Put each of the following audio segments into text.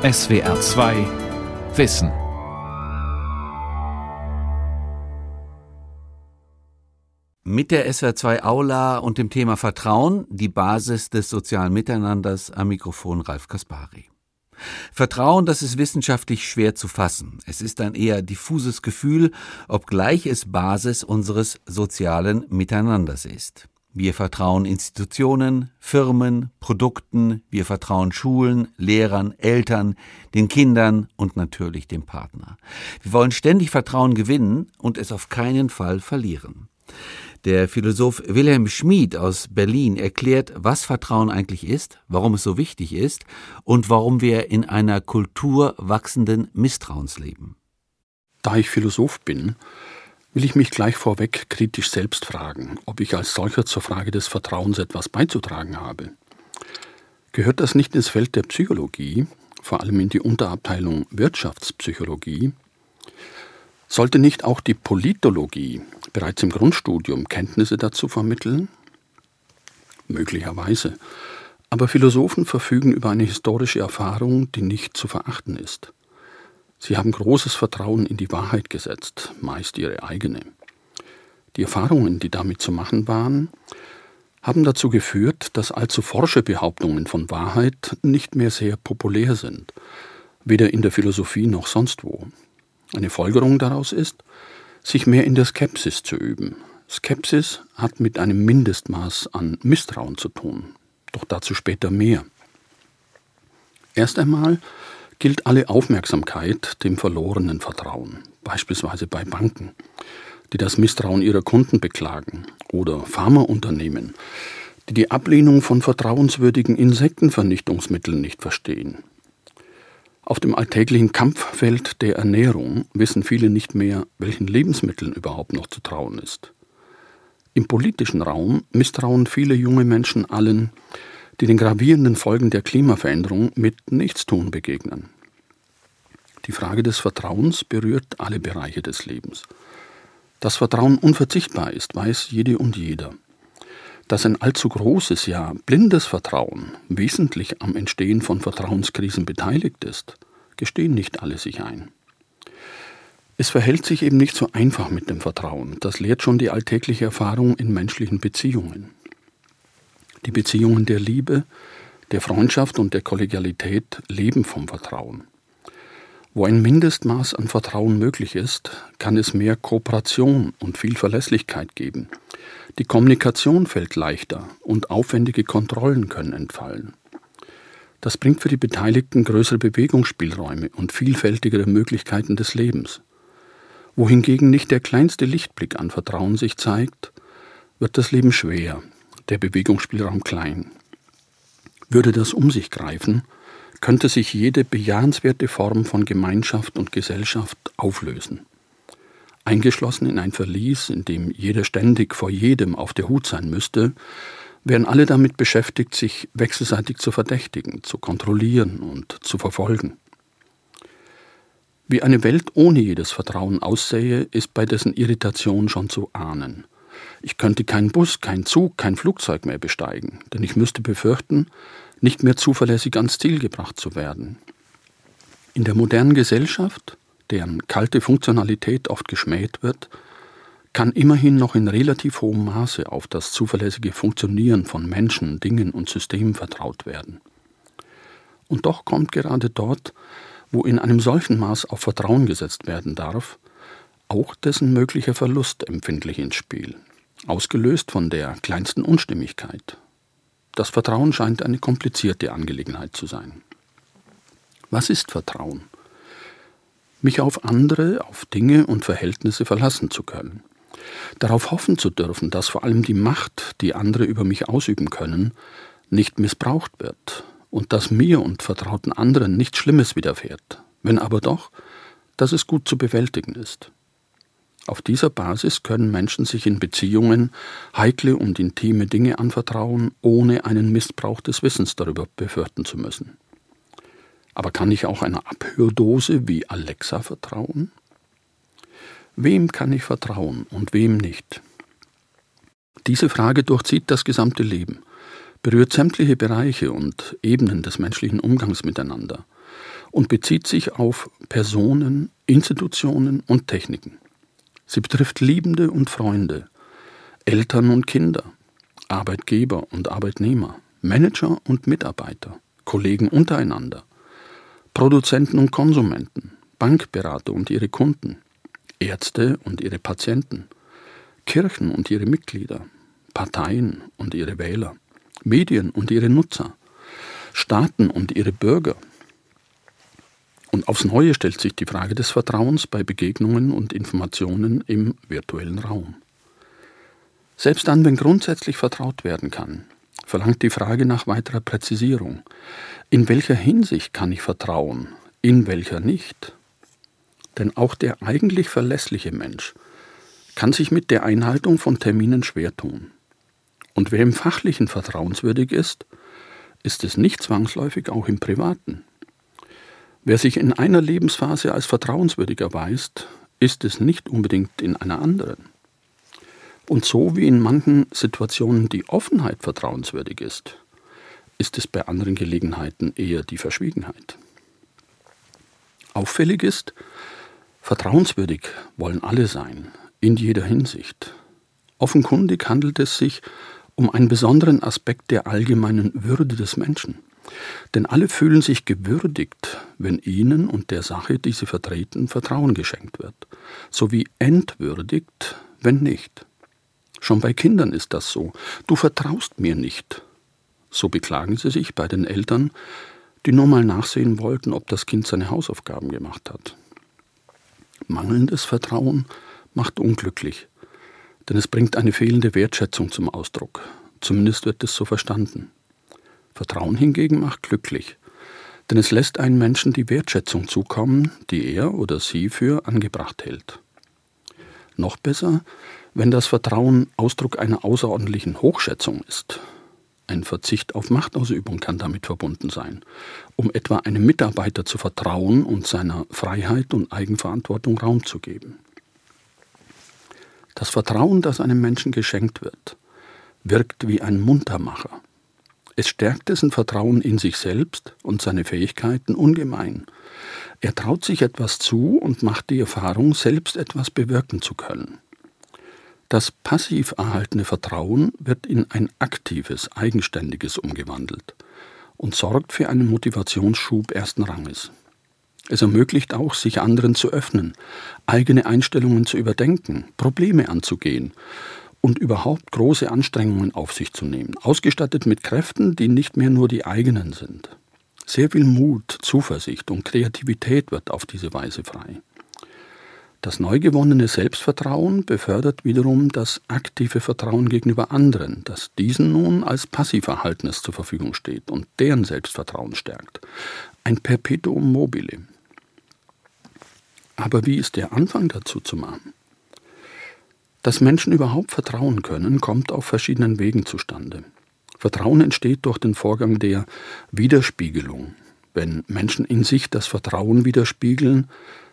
SWR 2 Wissen. Mit der SWR 2 Aula und dem Thema Vertrauen, die Basis des sozialen Miteinanders, am Mikrofon Ralf Kaspari. Vertrauen, das ist wissenschaftlich schwer zu fassen. Es ist ein eher diffuses Gefühl, obgleich es Basis unseres sozialen Miteinanders ist. Wir vertrauen Institutionen, Firmen, Produkten, wir vertrauen Schulen, Lehrern, Eltern, den Kindern und natürlich dem Partner. Wir wollen ständig Vertrauen gewinnen und es auf keinen Fall verlieren. Der Philosoph Wilhelm Schmid aus Berlin erklärt, was Vertrauen eigentlich ist, warum es so wichtig ist und warum wir in einer Kultur wachsenden Misstrauens leben. Da ich Philosoph bin, will ich mich gleich vorweg kritisch selbst fragen, ob ich als solcher zur Frage des Vertrauens etwas beizutragen habe. Gehört das nicht ins Feld der Psychologie, vor allem in die Unterabteilung Wirtschaftspsychologie? Sollte nicht auch die Politologie bereits im Grundstudium Kenntnisse dazu vermitteln? Möglicherweise. Aber Philosophen verfügen über eine historische Erfahrung, die nicht zu verachten ist. Sie haben großes Vertrauen in die Wahrheit gesetzt, meist ihre eigene. Die Erfahrungen, die damit zu machen waren, haben dazu geführt, dass allzu forsche Behauptungen von Wahrheit nicht mehr sehr populär sind, weder in der Philosophie noch sonst wo. Eine Folgerung daraus ist, sich mehr in der Skepsis zu üben. Skepsis hat mit einem Mindestmaß an Misstrauen zu tun, doch dazu später mehr. Erst einmal gilt alle Aufmerksamkeit dem verlorenen Vertrauen, beispielsweise bei Banken, die das Misstrauen ihrer Kunden beklagen, oder Pharmaunternehmen, die die Ablehnung von vertrauenswürdigen Insektenvernichtungsmitteln nicht verstehen. Auf dem alltäglichen Kampffeld der Ernährung wissen viele nicht mehr, welchen Lebensmitteln überhaupt noch zu trauen ist. Im politischen Raum misstrauen viele junge Menschen allen, die den gravierenden Folgen der Klimaveränderung mit Nichtstun begegnen. Die Frage des Vertrauens berührt alle Bereiche des Lebens. Dass Vertrauen unverzichtbar ist, weiß jede und jeder. Dass ein allzu großes, ja blindes Vertrauen wesentlich am Entstehen von Vertrauenskrisen beteiligt ist, gestehen nicht alle sich ein. Es verhält sich eben nicht so einfach mit dem Vertrauen. Das lehrt schon die alltägliche Erfahrung in menschlichen Beziehungen. Die Beziehungen der Liebe, der Freundschaft und der Kollegialität leben vom Vertrauen. Wo ein Mindestmaß an Vertrauen möglich ist, kann es mehr Kooperation und viel Verlässlichkeit geben. Die Kommunikation fällt leichter und aufwendige Kontrollen können entfallen. Das bringt für die Beteiligten größere Bewegungsspielräume und vielfältigere Möglichkeiten des Lebens. Wohingegen nicht der kleinste Lichtblick an Vertrauen sich zeigt, wird das Leben schwer der Bewegungsspielraum klein. Würde das um sich greifen, könnte sich jede bejahenswerte Form von Gemeinschaft und Gesellschaft auflösen. Eingeschlossen in ein Verlies, in dem jeder ständig vor jedem auf der Hut sein müsste, wären alle damit beschäftigt, sich wechselseitig zu verdächtigen, zu kontrollieren und zu verfolgen. Wie eine Welt ohne jedes Vertrauen aussähe, ist bei dessen Irritation schon zu ahnen – ich könnte keinen Bus, keinen Zug, kein Flugzeug mehr besteigen, denn ich müsste befürchten, nicht mehr zuverlässig ans Ziel gebracht zu werden. In der modernen Gesellschaft, deren kalte Funktionalität oft geschmäht wird, kann immerhin noch in relativ hohem Maße auf das zuverlässige Funktionieren von Menschen, Dingen und Systemen vertraut werden. Und doch kommt gerade dort, wo in einem solchen Maß auf Vertrauen gesetzt werden darf, auch dessen möglicher Verlust empfindlich ins Spiel ausgelöst von der kleinsten Unstimmigkeit. Das Vertrauen scheint eine komplizierte Angelegenheit zu sein. Was ist Vertrauen? Mich auf andere, auf Dinge und Verhältnisse verlassen zu können. Darauf hoffen zu dürfen, dass vor allem die Macht, die andere über mich ausüben können, nicht missbraucht wird und dass mir und vertrauten anderen nichts Schlimmes widerfährt, wenn aber doch, dass es gut zu bewältigen ist. Auf dieser Basis können Menschen sich in Beziehungen heikle und intime Dinge anvertrauen, ohne einen Missbrauch des Wissens darüber befürchten zu müssen. Aber kann ich auch einer Abhördose wie Alexa vertrauen? Wem kann ich vertrauen und wem nicht? Diese Frage durchzieht das gesamte Leben, berührt sämtliche Bereiche und Ebenen des menschlichen Umgangs miteinander und bezieht sich auf Personen, Institutionen und Techniken. Sie betrifft Liebende und Freunde, Eltern und Kinder, Arbeitgeber und Arbeitnehmer, Manager und Mitarbeiter, Kollegen untereinander, Produzenten und Konsumenten, Bankberater und ihre Kunden, Ärzte und ihre Patienten, Kirchen und ihre Mitglieder, Parteien und ihre Wähler, Medien und ihre Nutzer, Staaten und ihre Bürger. Und aufs Neue stellt sich die Frage des Vertrauens bei Begegnungen und Informationen im virtuellen Raum. Selbst dann, wenn grundsätzlich vertraut werden kann, verlangt die Frage nach weiterer Präzisierung. In welcher Hinsicht kann ich vertrauen, in welcher nicht? Denn auch der eigentlich verlässliche Mensch kann sich mit der Einhaltung von Terminen schwer tun. Und wer im Fachlichen vertrauenswürdig ist, ist es nicht zwangsläufig auch im Privaten. Wer sich in einer Lebensphase als vertrauenswürdig erweist, ist es nicht unbedingt in einer anderen. Und so wie in manchen Situationen die Offenheit vertrauenswürdig ist, ist es bei anderen Gelegenheiten eher die Verschwiegenheit. Auffällig ist, vertrauenswürdig wollen alle sein, in jeder Hinsicht. Offenkundig handelt es sich um einen besonderen Aspekt der allgemeinen Würde des Menschen. Denn alle fühlen sich gewürdigt, wenn ihnen und der Sache, die sie vertreten, Vertrauen geschenkt wird, sowie entwürdigt, wenn nicht. Schon bei Kindern ist das so. Du vertraust mir nicht. So beklagen sie sich bei den Eltern, die nur mal nachsehen wollten, ob das Kind seine Hausaufgaben gemacht hat. Mangelndes Vertrauen macht unglücklich, denn es bringt eine fehlende Wertschätzung zum Ausdruck. Zumindest wird es so verstanden. Vertrauen hingegen macht glücklich, denn es lässt einen Menschen die Wertschätzung zukommen, die er oder sie für angebracht hält. Noch besser, wenn das Vertrauen Ausdruck einer außerordentlichen Hochschätzung ist. Ein Verzicht auf Machtausübung kann damit verbunden sein, um etwa einem Mitarbeiter zu vertrauen und seiner Freiheit und Eigenverantwortung Raum zu geben. Das Vertrauen, das einem Menschen geschenkt wird, wirkt wie ein Muntermacher. Es stärkt dessen Vertrauen in sich selbst und seine Fähigkeiten ungemein. Er traut sich etwas zu und macht die Erfahrung, selbst etwas bewirken zu können. Das passiv erhaltene Vertrauen wird in ein aktives, eigenständiges umgewandelt und sorgt für einen Motivationsschub ersten Ranges. Es ermöglicht auch, sich anderen zu öffnen, eigene Einstellungen zu überdenken, Probleme anzugehen und überhaupt große Anstrengungen auf sich zu nehmen, ausgestattet mit Kräften, die nicht mehr nur die eigenen sind. Sehr viel Mut, Zuversicht und Kreativität wird auf diese Weise frei. Das neu gewonnene Selbstvertrauen befördert wiederum das aktive Vertrauen gegenüber anderen, das diesen nun als Passivverhaltenes zur Verfügung steht und deren Selbstvertrauen stärkt. Ein Perpetuum mobile. Aber wie ist der Anfang dazu zu machen? Dass Menschen überhaupt vertrauen können, kommt auf verschiedenen Wegen zustande. Vertrauen entsteht durch den Vorgang der Widerspiegelung. Wenn Menschen in sich das Vertrauen widerspiegeln,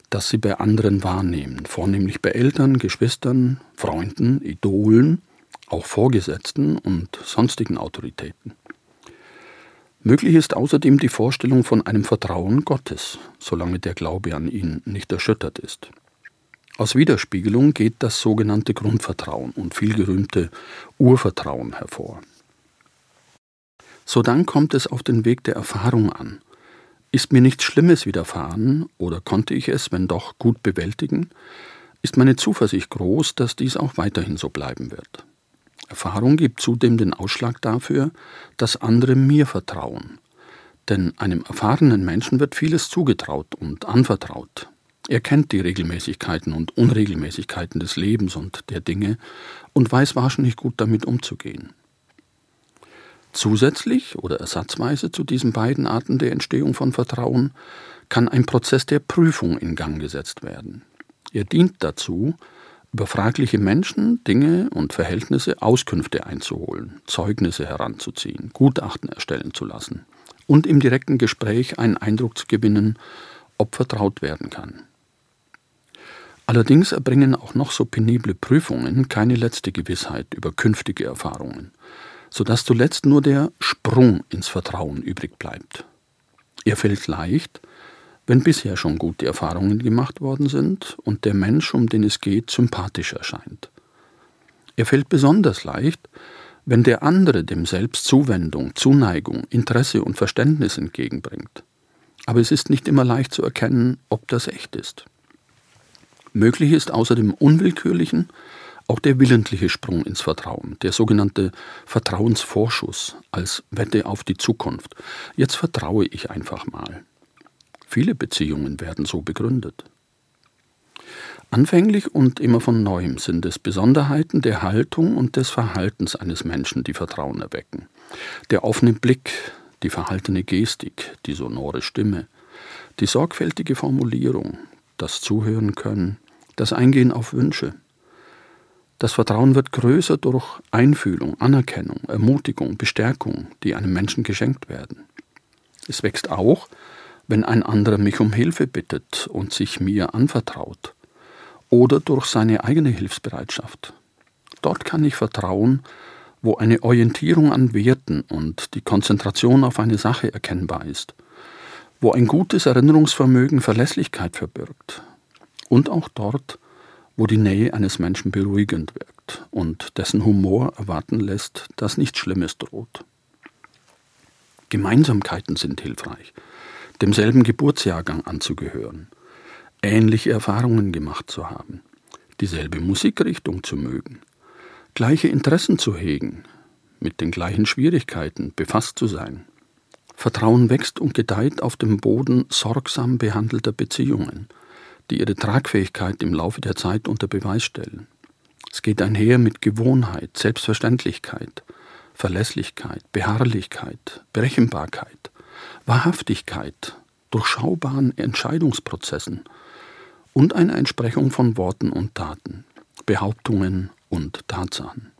das sie bei anderen wahrnehmen, vornehmlich bei Eltern, Geschwistern, Freunden, Idolen, auch Vorgesetzten und sonstigen Autoritäten. Möglich ist außerdem die Vorstellung von einem Vertrauen Gottes, solange der Glaube an ihn nicht erschüttert ist. Aus Widerspiegelung geht das sogenannte Grundvertrauen und vielgerühmte Urvertrauen hervor. Sodann kommt es auf den Weg der Erfahrung an. Ist mir nichts Schlimmes widerfahren oder konnte ich es, wenn doch, gut bewältigen, ist meine Zuversicht groß, dass dies auch weiterhin so bleiben wird. Erfahrung gibt zudem den Ausschlag dafür, dass andere mir vertrauen. Denn einem erfahrenen Menschen wird vieles zugetraut und anvertraut. Er kennt die Regelmäßigkeiten und Unregelmäßigkeiten des Lebens und der Dinge und weiß wahrscheinlich gut damit umzugehen. Zusätzlich oder ersatzweise zu diesen beiden Arten der Entstehung von Vertrauen kann ein Prozess der Prüfung in Gang gesetzt werden. Er dient dazu, über fragliche Menschen, Dinge und Verhältnisse Auskünfte einzuholen, Zeugnisse heranzuziehen, Gutachten erstellen zu lassen und im direkten Gespräch einen Eindruck zu gewinnen, ob vertraut werden kann. Allerdings erbringen auch noch so penible Prüfungen keine letzte Gewissheit über künftige Erfahrungen, sodass zuletzt nur der Sprung ins Vertrauen übrig bleibt. Er fällt leicht, wenn bisher schon gute Erfahrungen gemacht worden sind und der Mensch, um den es geht, sympathisch erscheint. Er fällt besonders leicht, wenn der andere dem Selbst Zuwendung, Zuneigung, Interesse und Verständnis entgegenbringt. Aber es ist nicht immer leicht zu erkennen, ob das echt ist. Möglich ist außer dem unwillkürlichen auch der willentliche Sprung ins Vertrauen, der sogenannte Vertrauensvorschuss als Wette auf die Zukunft. Jetzt vertraue ich einfach mal. Viele Beziehungen werden so begründet. Anfänglich und immer von neuem sind es Besonderheiten der Haltung und des Verhaltens eines Menschen, die Vertrauen erwecken. Der offene Blick, die verhaltene Gestik, die sonore Stimme, die sorgfältige Formulierung, das Zuhören können, das Eingehen auf Wünsche. Das Vertrauen wird größer durch Einfühlung, Anerkennung, Ermutigung, Bestärkung, die einem Menschen geschenkt werden. Es wächst auch, wenn ein anderer mich um Hilfe bittet und sich mir anvertraut, oder durch seine eigene Hilfsbereitschaft. Dort kann ich vertrauen, wo eine Orientierung an Werten und die Konzentration auf eine Sache erkennbar ist, wo ein gutes Erinnerungsvermögen Verlässlichkeit verbirgt und auch dort, wo die Nähe eines Menschen beruhigend wirkt und dessen Humor erwarten lässt, dass nichts Schlimmes droht. Gemeinsamkeiten sind hilfreich, demselben Geburtsjahrgang anzugehören, ähnliche Erfahrungen gemacht zu haben, dieselbe Musikrichtung zu mögen, gleiche Interessen zu hegen, mit den gleichen Schwierigkeiten befasst zu sein. Vertrauen wächst und gedeiht auf dem Boden sorgsam behandelter Beziehungen, die ihre Tragfähigkeit im Laufe der Zeit unter Beweis stellen. Es geht einher mit Gewohnheit, Selbstverständlichkeit, Verlässlichkeit, Beharrlichkeit, Berechenbarkeit, Wahrhaftigkeit, durchschaubaren Entscheidungsprozessen und einer Entsprechung von Worten und Taten, Behauptungen und Tatsachen.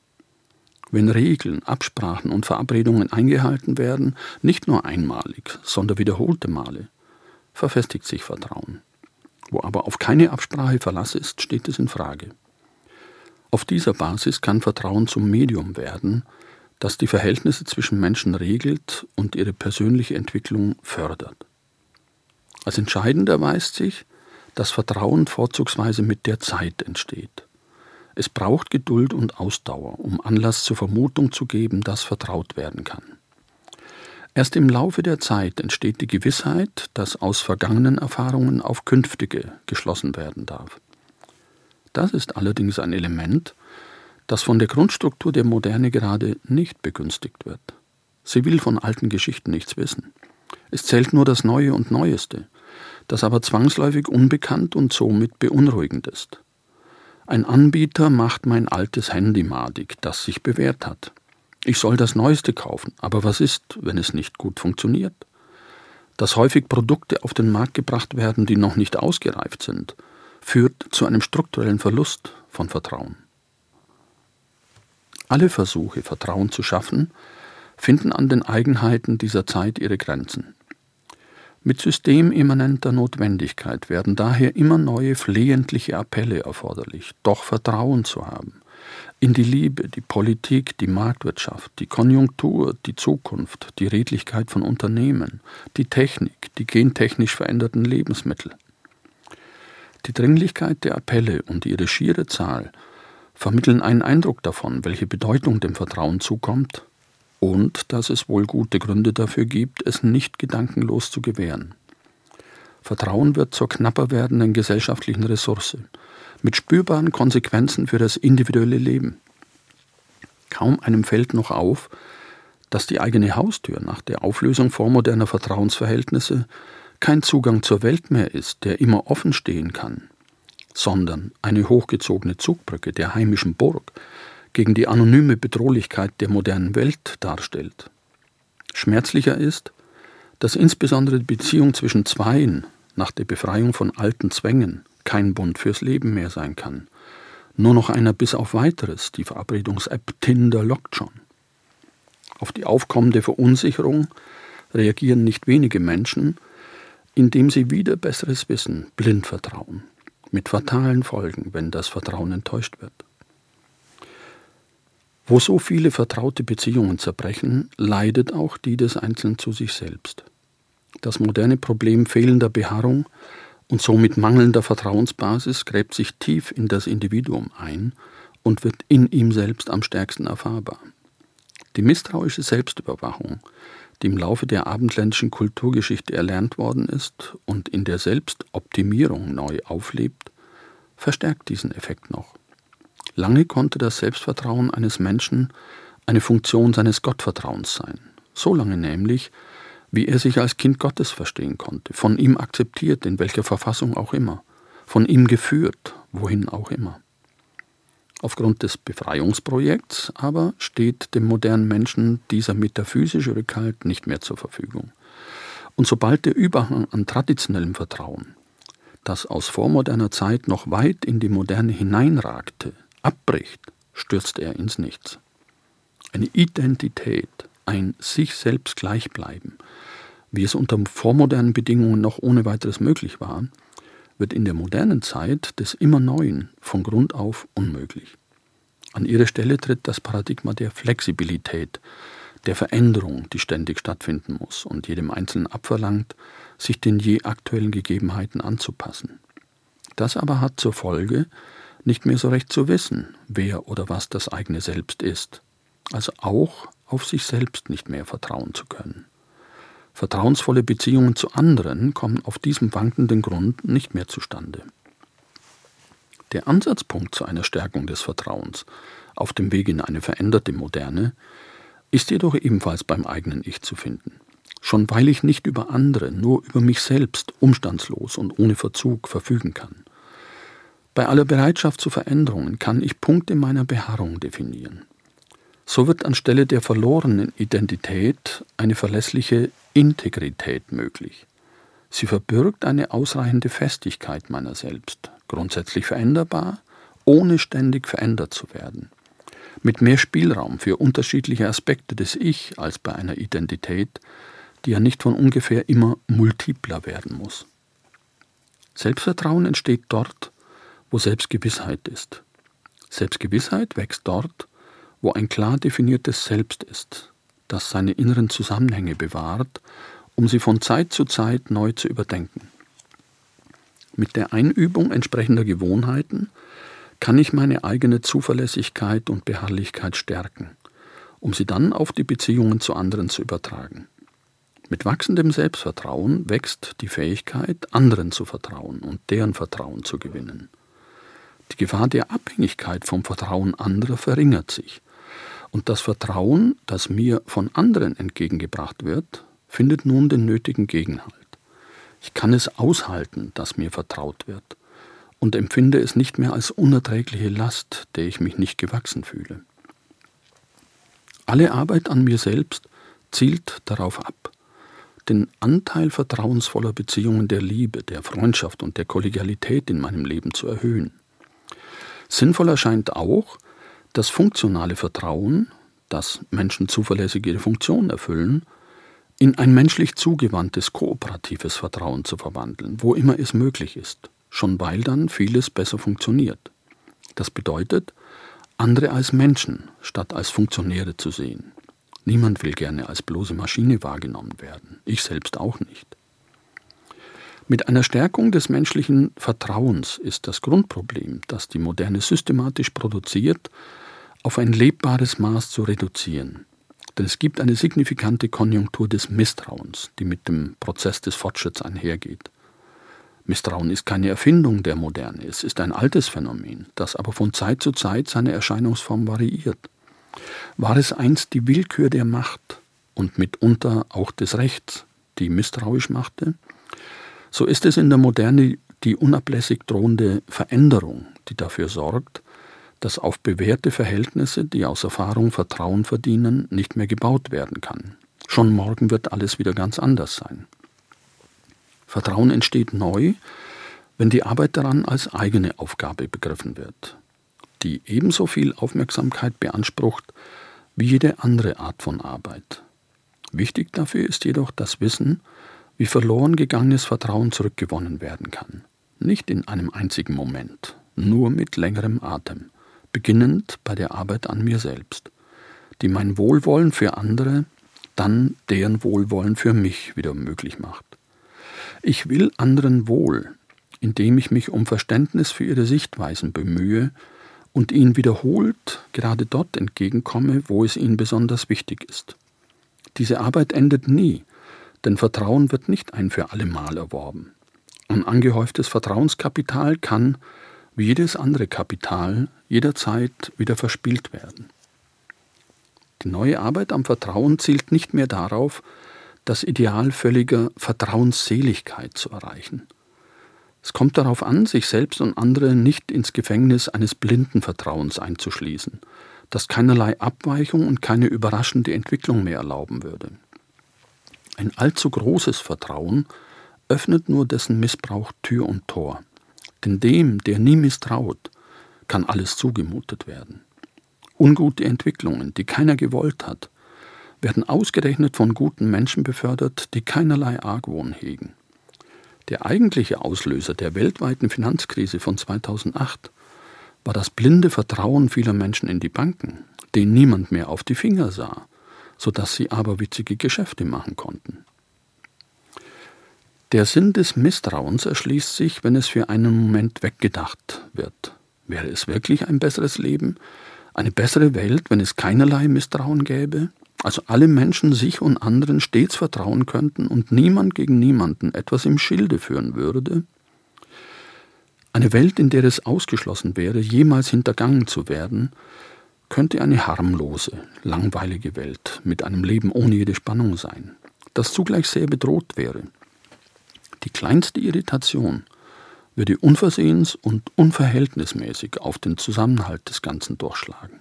Wenn Regeln, Absprachen und Verabredungen eingehalten werden, nicht nur einmalig, sondern wiederholte Male, verfestigt sich Vertrauen. Wo aber auf keine Absprache Verlass ist, steht es in Frage. Auf dieser Basis kann Vertrauen zum Medium werden, das die Verhältnisse zwischen Menschen regelt und ihre persönliche Entwicklung fördert. Als entscheidend erweist sich, dass Vertrauen vorzugsweise mit der Zeit entsteht. Es braucht Geduld und Ausdauer, um Anlass zur Vermutung zu geben, dass vertraut werden kann. Erst im Laufe der Zeit entsteht die Gewissheit, dass aus vergangenen Erfahrungen auf künftige geschlossen werden darf. Das ist allerdings ein Element, das von der Grundstruktur der Moderne gerade nicht begünstigt wird. Sie will von alten Geschichten nichts wissen. Es zählt nur das Neue und Neueste, das aber zwangsläufig unbekannt und somit beunruhigend ist. Ein Anbieter macht mein altes Handy madig, das sich bewährt hat. Ich soll das Neueste kaufen, aber was ist, wenn es nicht gut funktioniert? Dass häufig Produkte auf den Markt gebracht werden, die noch nicht ausgereift sind, führt zu einem strukturellen Verlust von Vertrauen. Alle Versuche, Vertrauen zu schaffen, finden an den Eigenheiten dieser Zeit ihre Grenzen. Mit systemimmanenter Notwendigkeit werden daher immer neue flehentliche Appelle erforderlich, doch Vertrauen zu haben. In die Liebe, die Politik, die Marktwirtschaft, die Konjunktur, die Zukunft, die Redlichkeit von Unternehmen, die Technik, die gentechnisch veränderten Lebensmittel. Die Dringlichkeit der Appelle und ihre schiere Zahl vermitteln einen Eindruck davon, welche Bedeutung dem Vertrauen zukommt und dass es wohl gute Gründe dafür gibt, es nicht gedankenlos zu gewähren. Vertrauen wird zur knapper werdenden gesellschaftlichen Ressource, mit spürbaren Konsequenzen für das individuelle Leben. Kaum einem fällt noch auf, dass die eigene Haustür nach der Auflösung vormoderner Vertrauensverhältnisse kein Zugang zur Welt mehr ist, der immer offen stehen kann, sondern eine hochgezogene Zugbrücke der heimischen Burg, gegen die anonyme Bedrohlichkeit der modernen Welt darstellt. Schmerzlicher ist, dass insbesondere die Beziehung zwischen Zweien nach der Befreiung von alten Zwängen kein Bund fürs Leben mehr sein kann. Nur noch einer bis auf weiteres, die Verabredungs-App Tinder lockt schon. Auf die aufkommende Verunsicherung reagieren nicht wenige Menschen, indem sie wieder besseres Wissen blind vertrauen, mit fatalen Folgen, wenn das Vertrauen enttäuscht wird. Wo so viele vertraute Beziehungen zerbrechen, leidet auch die des Einzelnen zu sich selbst. Das moderne Problem fehlender Beharrung und somit mangelnder Vertrauensbasis gräbt sich tief in das Individuum ein und wird in ihm selbst am stärksten erfahrbar. Die misstrauische Selbstüberwachung, die im Laufe der abendländischen Kulturgeschichte erlernt worden ist und in der Selbstoptimierung neu auflebt, verstärkt diesen Effekt noch. Lange konnte das Selbstvertrauen eines Menschen eine Funktion seines Gottvertrauens sein. So lange nämlich, wie er sich als Kind Gottes verstehen konnte, von ihm akzeptiert, in welcher Verfassung auch immer, von ihm geführt, wohin auch immer. Aufgrund des Befreiungsprojekts aber steht dem modernen Menschen dieser metaphysische Rückhalt nicht mehr zur Verfügung. Und sobald der Überhang an traditionellem Vertrauen, das aus vormoderner Zeit noch weit in die Moderne hineinragte, abbricht, stürzt er ins Nichts. Eine Identität, ein sich selbst gleichbleiben, wie es unter vormodernen Bedingungen noch ohne weiteres möglich war, wird in der modernen Zeit des immer Neuen von Grund auf unmöglich. An ihre Stelle tritt das Paradigma der Flexibilität, der Veränderung, die ständig stattfinden muss und jedem Einzelnen abverlangt, sich den je aktuellen Gegebenheiten anzupassen. Das aber hat zur Folge, nicht mehr so recht zu wissen, wer oder was das eigene Selbst ist, also auch auf sich selbst nicht mehr vertrauen zu können. Vertrauensvolle Beziehungen zu anderen kommen auf diesem wankenden Grund nicht mehr zustande. Der Ansatzpunkt zu einer Stärkung des Vertrauens auf dem Weg in eine veränderte Moderne ist jedoch ebenfalls beim eigenen Ich zu finden. Schon weil ich nicht über andere, nur über mich selbst umstandslos und ohne Verzug verfügen kann. Bei aller Bereitschaft zu Veränderungen kann ich Punkte meiner Beharrung definieren. So wird anstelle der verlorenen Identität eine verlässliche Integrität möglich. Sie verbirgt eine ausreichende Festigkeit meiner selbst, grundsätzlich veränderbar, ohne ständig verändert zu werden. Mit mehr Spielraum für unterschiedliche Aspekte des Ich als bei einer Identität, die ja nicht von ungefähr immer multipler werden muss. Selbstvertrauen entsteht dort, wo Selbstgewissheit ist. Selbstgewissheit wächst dort, wo ein klar definiertes Selbst ist, das seine inneren Zusammenhänge bewahrt, um sie von Zeit zu Zeit neu zu überdenken. Mit der Einübung entsprechender Gewohnheiten kann ich meine eigene Zuverlässigkeit und Beharrlichkeit stärken, um sie dann auf die Beziehungen zu anderen zu übertragen. Mit wachsendem Selbstvertrauen wächst die Fähigkeit, anderen zu vertrauen und deren Vertrauen zu gewinnen. Die Gefahr der Abhängigkeit vom Vertrauen anderer verringert sich, und das Vertrauen, das mir von anderen entgegengebracht wird, findet nun den nötigen Gegenhalt. Ich kann es aushalten, dass mir vertraut wird, und empfinde es nicht mehr als unerträgliche Last, der ich mich nicht gewachsen fühle. Alle Arbeit an mir selbst zielt darauf ab, den Anteil vertrauensvoller Beziehungen der Liebe, der Freundschaft und der Kollegialität in meinem Leben zu erhöhen. Sinnvoll erscheint auch, das funktionale Vertrauen, das Menschen zuverlässig ihre Funktion erfüllen, in ein menschlich zugewandtes, kooperatives Vertrauen zu verwandeln, wo immer es möglich ist, schon weil dann vieles besser funktioniert. Das bedeutet, andere als Menschen statt als Funktionäre zu sehen. Niemand will gerne als bloße Maschine wahrgenommen werden, ich selbst auch nicht. Mit einer Stärkung des menschlichen Vertrauens ist das Grundproblem, das die Moderne systematisch produziert, auf ein lebbares Maß zu reduzieren. Denn es gibt eine signifikante Konjunktur des Misstrauens, die mit dem Prozess des Fortschritts einhergeht. Misstrauen ist keine Erfindung der Moderne, es ist ein altes Phänomen, das aber von Zeit zu Zeit seine Erscheinungsform variiert. War es einst die Willkür der Macht und mitunter auch des Rechts, die misstrauisch machte, so ist es in der Moderne die unablässig drohende Veränderung, die dafür sorgt, dass auf bewährte Verhältnisse, die aus Erfahrung Vertrauen verdienen, nicht mehr gebaut werden kann. Schon morgen wird alles wieder ganz anders sein. Vertrauen entsteht neu, wenn die Arbeit daran als eigene Aufgabe begriffen wird, die ebenso viel Aufmerksamkeit beansprucht wie jede andere Art von Arbeit. Wichtig dafür ist jedoch das Wissen, wie verloren gegangenes Vertrauen zurückgewonnen werden kann. Nicht in einem einzigen Moment, nur mit längerem Atem beginnend bei der Arbeit an mir selbst, die mein Wohlwollen für andere, dann deren Wohlwollen für mich wieder möglich macht. Ich will anderen wohl, indem ich mich um Verständnis für ihre Sichtweisen bemühe und ihnen wiederholt gerade dort entgegenkomme, wo es ihnen besonders wichtig ist. Diese Arbeit endet nie, denn Vertrauen wird nicht ein für alle Mal erworben. Ein angehäuftes Vertrauenskapital kann, wie jedes andere Kapital, jederzeit wieder verspielt werden. Die neue Arbeit am Vertrauen zielt nicht mehr darauf, das Ideal völliger Vertrauensseligkeit zu erreichen. Es kommt darauf an, sich selbst und andere nicht ins Gefängnis eines blinden Vertrauens einzuschließen, das keinerlei Abweichung und keine überraschende Entwicklung mehr erlauben würde. Ein allzu großes Vertrauen öffnet nur dessen Missbrauch Tür und Tor. Denn dem, der nie misstraut, kann alles zugemutet werden. Ungute Entwicklungen, die keiner gewollt hat, werden ausgerechnet von guten Menschen befördert, die keinerlei Argwohn hegen. Der eigentliche Auslöser der weltweiten Finanzkrise von 2008 war das blinde Vertrauen vieler Menschen in die Banken, denen niemand mehr auf die Finger sah, so dass sie aberwitzige Geschäfte machen konnten. Der Sinn des Misstrauens erschließt sich, wenn es für einen Moment weggedacht wird. Wäre es wirklich ein besseres Leben, eine bessere Welt, wenn es keinerlei Misstrauen gäbe? Also alle Menschen sich und anderen stets vertrauen könnten und niemand gegen niemanden etwas im Schilde führen würde? Eine Welt, in der es ausgeschlossen wäre, jemals hintergangen zu werden, könnte eine harmlose, langweilige Welt mit einem Leben ohne jede Spannung sein, das zugleich sehr bedroht wäre. Die kleinste Irritation würde unversehens und unverhältnismäßig auf den Zusammenhalt des Ganzen durchschlagen.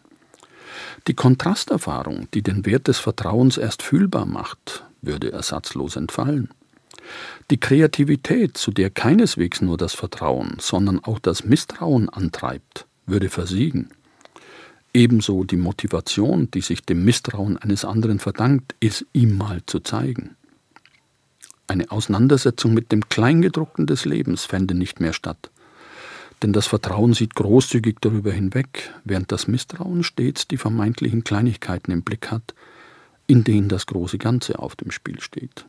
Die Kontrasterfahrung, die den Wert des Vertrauens erst fühlbar macht, würde ersatzlos entfallen. Die Kreativität, zu der keineswegs nur das Vertrauen, sondern auch das Misstrauen antreibt, würde versiegen. Ebenso die Motivation, die sich dem Misstrauen eines anderen verdankt, es ihm mal zu zeigen. Eine Auseinandersetzung mit dem Kleingedruckten des Lebens fände nicht mehr statt. Denn das Vertrauen sieht großzügig darüber hinweg, während das Misstrauen stets die vermeintlichen Kleinigkeiten im Blick hat, in denen das große Ganze auf dem Spiel steht.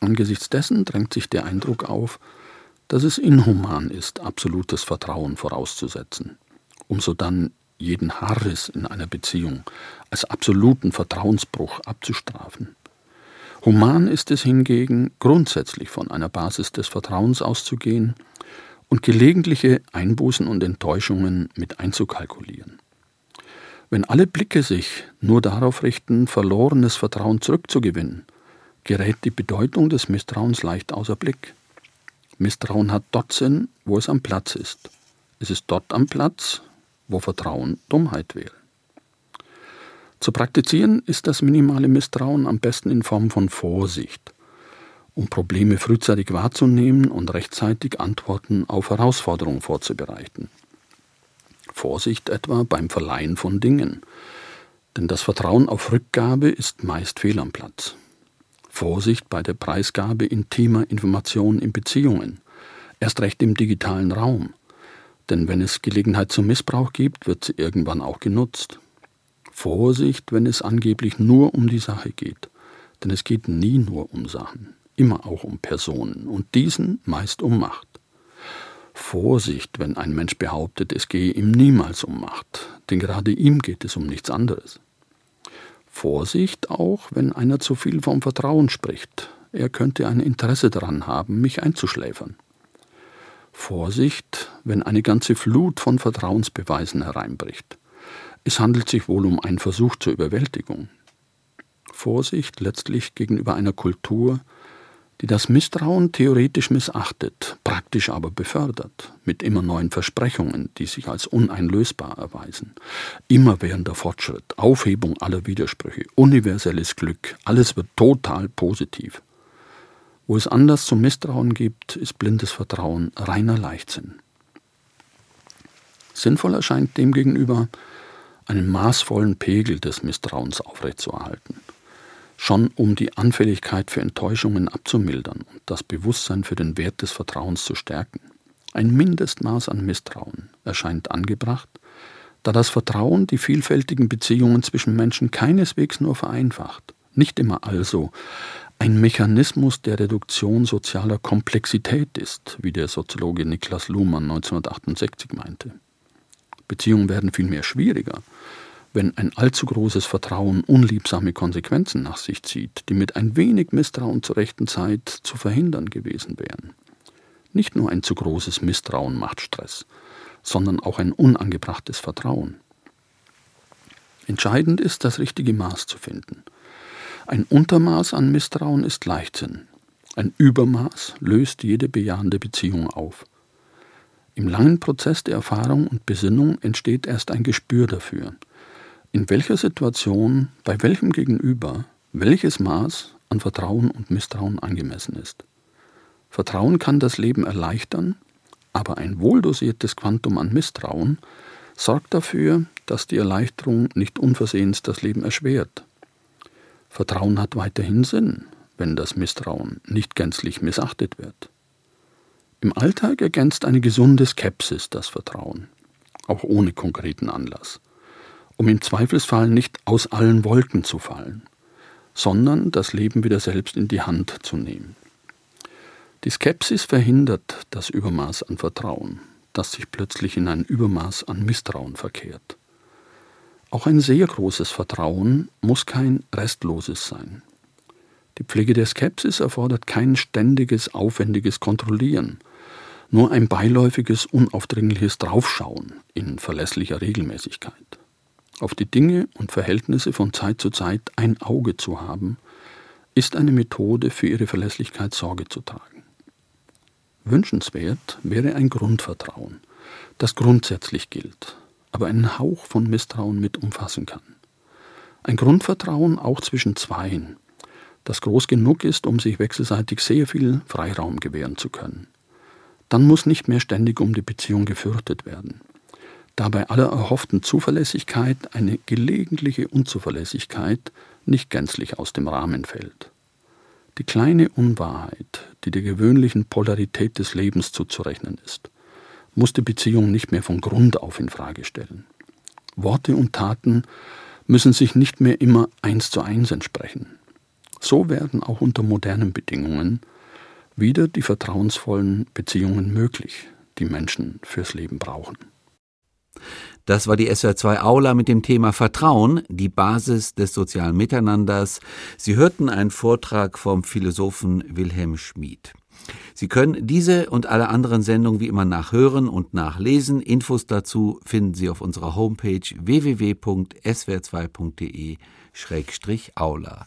Angesichts dessen drängt sich der Eindruck auf, dass es inhuman ist, absolutes Vertrauen vorauszusetzen, um so dann jeden Haarriss in einer Beziehung als absoluten Vertrauensbruch abzustrafen. Human ist es hingegen, grundsätzlich von einer Basis des Vertrauens auszugehen und gelegentliche Einbußen und Enttäuschungen mit einzukalkulieren. Wenn alle Blicke sich nur darauf richten, verlorenes Vertrauen zurückzugewinnen, gerät die Bedeutung des Misstrauens leicht außer Blick. Misstrauen hat dort Sinn, wo es am Platz ist. Es ist dort am Platz, wo Vertrauen Dummheit wäre. Zu praktizieren ist das minimale Misstrauen am besten in Form von Vorsicht, um Probleme frühzeitig wahrzunehmen und rechtzeitig Antworten auf Herausforderungen vorzubereiten. Vorsicht etwa beim Verleihen von Dingen, denn das Vertrauen auf Rückgabe ist meist fehl am Platz. Vorsicht bei der Preisgabe intimer Informationen in Beziehungen, erst recht im digitalen Raum, denn wenn es Gelegenheit zum Missbrauch gibt, wird sie irgendwann auch genutzt. Vorsicht, wenn es angeblich nur um die Sache geht. Denn es geht nie nur um Sachen, immer auch um Personen und diesen meist um Macht. Vorsicht, wenn ein Mensch behauptet, es gehe ihm niemals um Macht, denn gerade ihm geht es um nichts anderes. Vorsicht auch, wenn einer zu viel vom Vertrauen spricht, er könnte ein Interesse daran haben, mich einzuschläfern. Vorsicht, wenn eine ganze Flut von Vertrauensbeweisen hereinbricht. Es handelt sich wohl um einen Versuch zur Überwältigung. Vorsicht letztlich gegenüber einer Kultur, die das Misstrauen theoretisch missachtet, praktisch aber befördert, mit immer neuen Versprechungen, die sich als uneinlösbar erweisen. Immerwährender Fortschritt, Aufhebung aller Widersprüche, universelles Glück, alles wird total positiv. Wo es Anlass zum Misstrauen gibt, ist blindes Vertrauen reiner Leichtsinn. Sinnvoll erscheint demgegenüber, einen maßvollen Pegel des Misstrauens aufrechtzuerhalten, schon um die Anfälligkeit für Enttäuschungen abzumildern und das Bewusstsein für den Wert des Vertrauens zu stärken. Ein Mindestmaß an Misstrauen erscheint angebracht, da das Vertrauen die vielfältigen Beziehungen zwischen Menschen keineswegs nur vereinfacht, nicht immer also ein Mechanismus der Reduktion sozialer Komplexität ist, wie der Soziologe Niklas Luhmann 1968 meinte. Beziehungen werden vielmehr schwieriger, wenn ein allzu großes Vertrauen unliebsame Konsequenzen nach sich zieht, die mit ein wenig Misstrauen zur rechten Zeit zu verhindern gewesen wären. Nicht nur ein zu großes Misstrauen macht Stress, sondern auch ein unangebrachtes Vertrauen. Entscheidend ist, das richtige Maß zu finden. Ein Untermaß an Misstrauen ist Leichtsinn. Ein Übermaß löst jede bejahende Beziehung auf. Im langen Prozess der Erfahrung und Besinnung entsteht erst ein Gespür dafür, in welcher Situation, bei welchem Gegenüber, welches Maß an Vertrauen und Misstrauen angemessen ist. Vertrauen kann das Leben erleichtern, aber ein wohldosiertes Quantum an Misstrauen sorgt dafür, dass die Erleichterung nicht unversehens das Leben erschwert. Vertrauen hat weiterhin Sinn, wenn das Misstrauen nicht gänzlich missachtet wird. Im Alltag ergänzt eine gesunde Skepsis das Vertrauen, auch ohne konkreten Anlass, um im Zweifelsfall nicht aus allen Wolken zu fallen, sondern das Leben wieder selbst in die Hand zu nehmen. Die Skepsis verhindert das Übermaß an Vertrauen, das sich plötzlich in ein Übermaß an Misstrauen verkehrt. Auch ein sehr großes Vertrauen muss kein restloses sein. Die Pflege der Skepsis erfordert kein ständiges, aufwendiges Kontrollieren, nur ein beiläufiges, unaufdringliches Draufschauen in verlässlicher Regelmäßigkeit. Auf die Dinge und Verhältnisse von Zeit zu Zeit ein Auge zu haben, ist eine Methode für ihre Verlässlichkeit Sorge zu tragen. Wünschenswert wäre ein Grundvertrauen, das grundsätzlich gilt, aber einen Hauch von Misstrauen mit umfassen kann. Ein Grundvertrauen auch zwischen Zweien, das groß genug ist, um sich wechselseitig sehr viel Freiraum gewähren zu können. Dann muss nicht mehr ständig um die Beziehung gefürchtet werden. Da bei aller erhofften Zuverlässigkeit eine gelegentliche Unzuverlässigkeit nicht gänzlich aus dem Rahmen fällt. Die kleine Unwahrheit, die der gewöhnlichen Polarität des Lebens zuzurechnen ist, muss die Beziehung nicht mehr von Grund auf in Frage stellen. Worte und Taten müssen sich nicht mehr immer eins zu eins entsprechen. So werden auch unter modernen Bedingungen wieder die vertrauensvollen Beziehungen möglich, die Menschen fürs Leben brauchen. Das war die SWR2 Aula mit dem Thema Vertrauen, die Basis des sozialen Miteinanders. Sie hörten einen Vortrag vom Philosophen Wilhelm Schmid. Sie können diese und alle anderen Sendungen wie immer nachhören und nachlesen. Infos dazu finden Sie auf unserer Homepage www.swr2.de-aula.